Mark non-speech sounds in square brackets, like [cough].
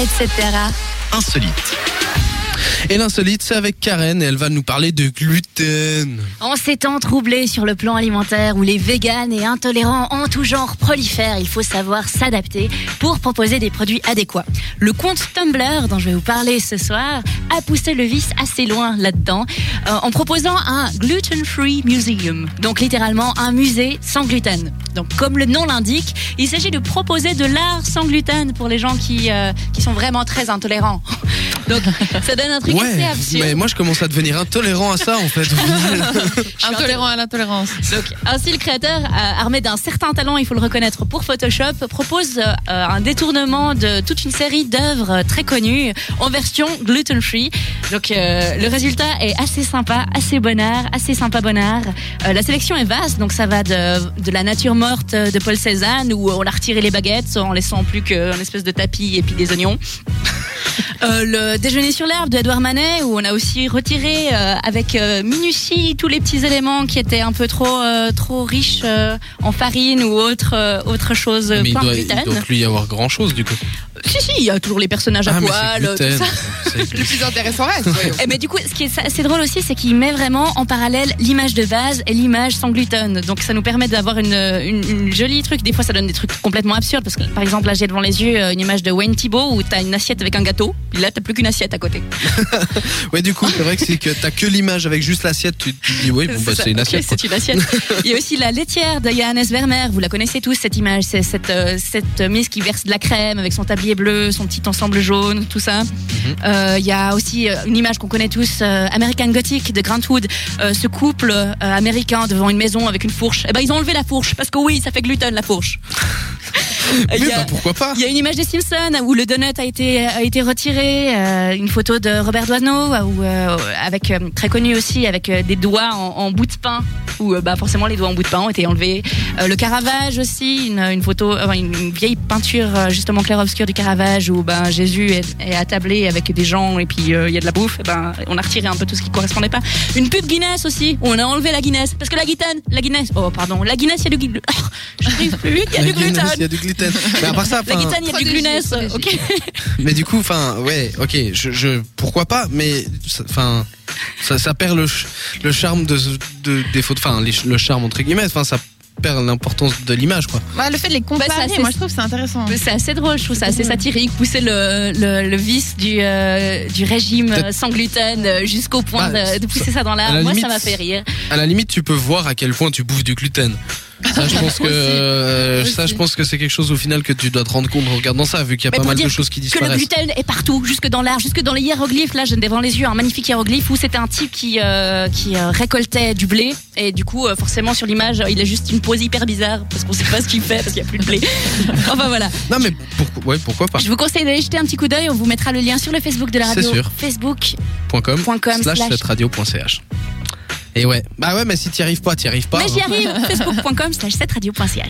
etc. Insolite. Et l'insolite, c'est avec Karen elle va nous parler de gluten. En ces temps troublés sur le plan alimentaire où les véganes et intolérants en tout genre prolifèrent, il faut savoir s'adapter pour proposer des produits adéquats. Le compte Tumblr dont je vais vous parler ce soir a poussé le vice assez loin là-dedans euh, en proposant un gluten-free museum. Donc littéralement un musée sans gluten. Donc comme le nom l'indique, il s'agit de proposer de l'art sans gluten pour les gens qui, euh, qui sont vraiment très intolérants. Donc ça donne un truc assez absurde. mais moi je commence à devenir intolérant à ça en fait. [laughs] Intolérant à l'intolérance. Donc, ainsi, le créateur, euh, armé d'un certain talent, il faut le reconnaître, pour Photoshop, propose euh, un détournement de toute une série d'œuvres euh, très connues en version gluten-free. Donc, euh, le résultat est assez sympa, assez bonheur, assez sympa bonheur. Euh, la sélection est vaste, donc ça va de, de la nature morte de Paul Cézanne, où on a retiré les baguettes en laissant plus qu'un espèce de tapis et puis des oignons. Euh, le déjeuner sur l'herbe de Edouard Manet où on a aussi retiré euh, avec euh, minutie tous les petits éléments qui étaient un peu trop euh, trop riches euh, en farine ou autre euh, autre chose mais il pas doit, il doit plus y avoir grand chose du coup. Si si, il y a toujours les personnages à ah mais poil, c'est gluten. tout ça. C'est Le plus intéressant reste, voyons. Et mais du coup, ce qui est assez drôle aussi, c'est qu'il met vraiment en parallèle l'image de base et l'image sans gluten. Donc ça nous permet d'avoir une, une, une jolie truc. Des fois, ça donne des trucs complètement absurdes parce que, par exemple, là, j'ai devant les yeux euh, une image de Wayne Thibault où t'as une assiette avec un gâteau. Puis là, t'as plus qu'une assiette à côté. [laughs] Ouais du coup c'est vrai que c'est que t'as que l'image avec juste l'assiette, tu tu te dis oui bon bah ça. c'est une Ok, assiette. quoi. c'est une assiette. Il y a aussi la laitière de Johannes Vermeer. Vous la connaissez tous cette image. C'est cette euh, cette miss qui verse de la crème avec son tablier bleu, son petit ensemble jaune, tout ça. Euh, Il y a aussi euh, une image qu'on connaît tous, euh, American Gothic de Grant Wood. Euh, ce couple américain devant une maison avec une fourche. Eh ben ils ont enlevé la fourche parce que oui, ça fait gluten la fourche. [laughs] Il Mais y a- bah, pourquoi pas il y a une image des Simpsons où le donut a été a été retiré, euh, une photo de Robert Doisneau où, euh, avec euh, très connu aussi avec euh, des doigts en, en bout de pain où euh, bah forcément les doigts en bout de pain ont été enlevés. Euh, le Caravage aussi, une, une photo, euh, une, une vieille peinture euh, justement clair obscur du Caravage où ben Jésus est, est attablé avec des gens et puis euh, il y a de la bouffe. Et ben on a retiré un peu tout ce qui correspondait pas. Une pub Guinness aussi où on a enlevé la Guinness parce que la Guinness, la Guinness, oh pardon, la Guinness il y a du. [laughs] J'arrive plus, il y a du gluten. Mais à part ça, La Guinness, il y a du protégé. Ok. [laughs] mais du coup, enfin, ouais, ok, je, je, pourquoi pas, mais, ça- enfin, ça, ça perd le, le charme de, de des photos, enfin, le charme entre guillemets, enfin, ça perd l'importance de l'image, quoi. Ouais, le fait de les comparer, Bah, assez- moi je trouve que c'est intéressant. C'est assez drôle, je trouve ça assez satirique, pousser le, le, le vice du, euh, du régime sans gluten euh, jusqu'au point Bah, de, de pousser ça- ça dans l'art. la Moi, limite, ça m'a fait rire. À la limite, tu peux voir à quel point tu bouffes du gluten. Ça, je pense [laughs] que, euh, ça, je pense que c'est quelque chose au final que tu dois te rendre compte en regardant ça, vu qu'il y a Mais pas pour mal de choses qui Que le disparaissent. gluten est partout, jusque dans l'art, jusque dans les hiéroglyphes. Là, j'ai devant les yeux un magnifique hiéroglyphe où c'était un type qui, euh, qui euh, récoltait du blé. Et du coup, euh, forcément, sur l'image, il a juste une pose hyper bizarre parce qu'on sait pas ce qu'il fait parce qu'il y a plus de blé. [laughs] enfin voilà. Non, mais pourquoi, ouais, pourquoi pas. Je vous conseille d'aller jeter un petit coup d'œil. On vous mettra le lien sur le Facebook de la C'est radio. sûr. Facebook. .com, Et ouais. Bah ouais, mais si t'y arrives pas, t'y arrives pas. Mais j'y hein. arrive. [laughs] Facebook.com slash 7radio.ch.